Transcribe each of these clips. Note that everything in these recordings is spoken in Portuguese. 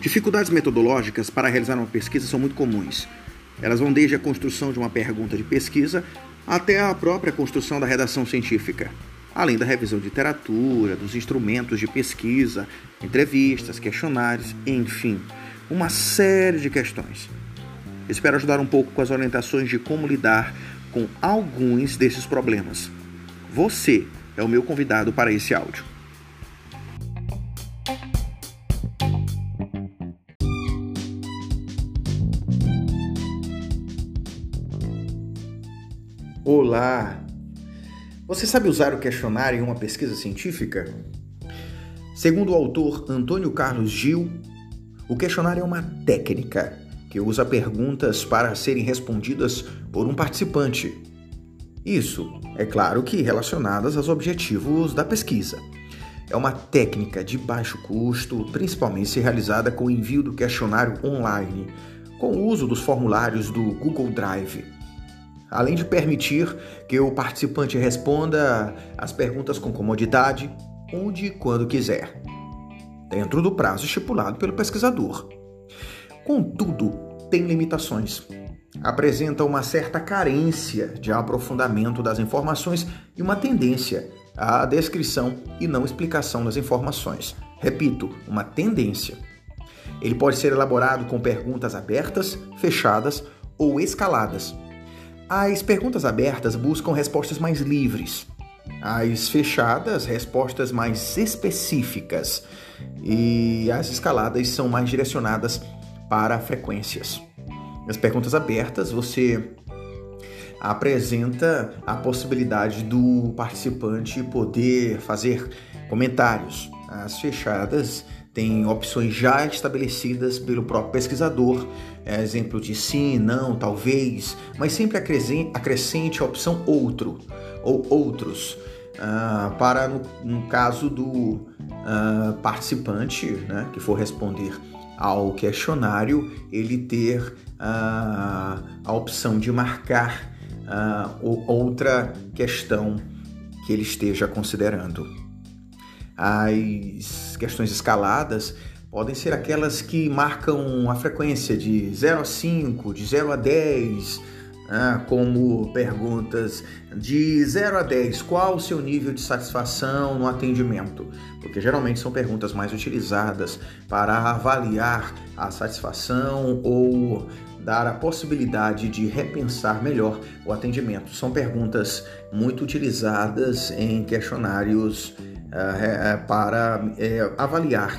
Dificuldades metodológicas para realizar uma pesquisa são muito comuns. Elas vão desde a construção de uma pergunta de pesquisa até a própria construção da redação científica, além da revisão de literatura, dos instrumentos de pesquisa, entrevistas, questionários, enfim, uma série de questões. Espero ajudar um pouco com as orientações de como lidar com alguns desses problemas. Você é o meu convidado para esse áudio. Olá! Você sabe usar o questionário em uma pesquisa científica? Segundo o autor Antônio Carlos Gil, o questionário é uma técnica que usa perguntas para serem respondidas por um participante. Isso, é claro que relacionadas aos objetivos da pesquisa. É uma técnica de baixo custo, principalmente se realizada com o envio do questionário online, com o uso dos formulários do Google Drive além de permitir que o participante responda as perguntas com comodidade, onde e quando quiser, dentro do prazo estipulado pelo pesquisador. Contudo, tem limitações. Apresenta uma certa carência de aprofundamento das informações e uma tendência à descrição e não explicação das informações. Repito, uma tendência. Ele pode ser elaborado com perguntas abertas, fechadas ou escaladas as perguntas abertas buscam respostas mais livres, as fechadas, respostas mais específicas, e as escaladas são mais direcionadas para frequências. Nas perguntas abertas, você apresenta a possibilidade do participante poder fazer comentários. As fechadas tem opções já estabelecidas pelo próprio pesquisador, é, exemplo de sim, não, talvez, mas sempre acrescente a opção outro ou outros, uh, para no, no, caso do uh, participante né, que for responder ao questionário, ele ter uh, a opção de marcar outra questão que ele esteja considerando. As questões escaladas podem ser aquelas que marcam a frequência de 0 a 5, de 0 a 10, né? como perguntas de 0 a 10, qual o seu nível de satisfação no atendimento? Porque geralmente são perguntas mais utilizadas para avaliar a satisfação ou dar a possibilidade de repensar melhor o atendimento. São perguntas muito utilizadas em questionários é, é, para é, avaliar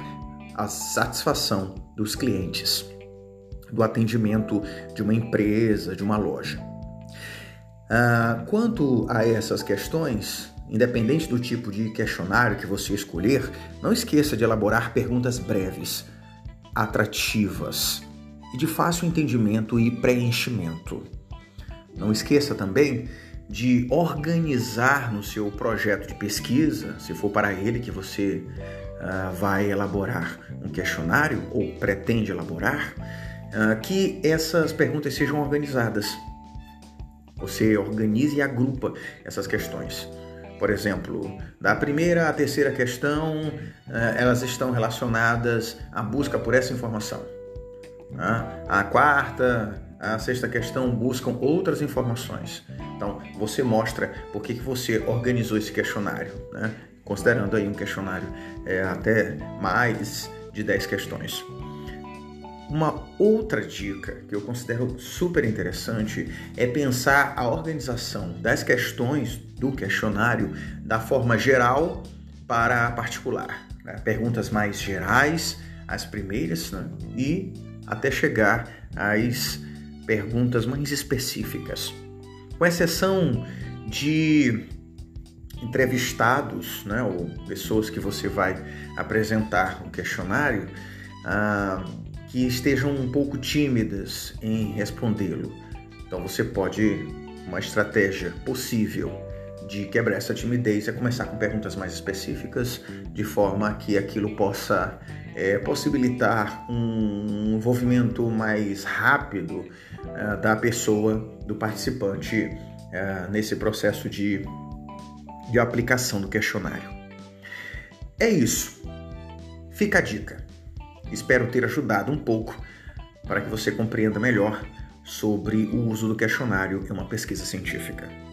a satisfação dos clientes, do atendimento de uma empresa, de uma loja. Ah, quanto a essas questões, independente do tipo de questionário que você escolher, não esqueça de elaborar perguntas breves, atrativas e de fácil entendimento e preenchimento. Não esqueça também de organizar no seu projeto de pesquisa, se for para ele que você uh, vai elaborar um questionário ou pretende elaborar, uh, que essas perguntas sejam organizadas. Você organize e agrupa essas questões. Por exemplo, da primeira à terceira questão, uh, elas estão relacionadas à busca por essa informação. A quarta, a sexta questão buscam outras informações. Então, você mostra por que, que você organizou esse questionário, né? considerando aí um questionário é, até mais de 10 questões. Uma outra dica que eu considero super interessante é pensar a organização das questões do questionário da forma geral para particular. Né? Perguntas mais gerais, as primeiras, né? e até chegar às perguntas mais específicas. Com exceção de entrevistados, né, ou pessoas que você vai apresentar um questionário, ah, que estejam um pouco tímidas em respondê-lo. Então você pode, uma estratégia possível de quebrar essa timidez é começar com perguntas mais específicas, de forma que aquilo possa é, possibilitar um envolvimento mais rápido é, da pessoa, do participante, é, nesse processo de, de aplicação do questionário. É isso. Fica a dica. Espero ter ajudado um pouco para que você compreenda melhor sobre o uso do questionário em uma pesquisa científica.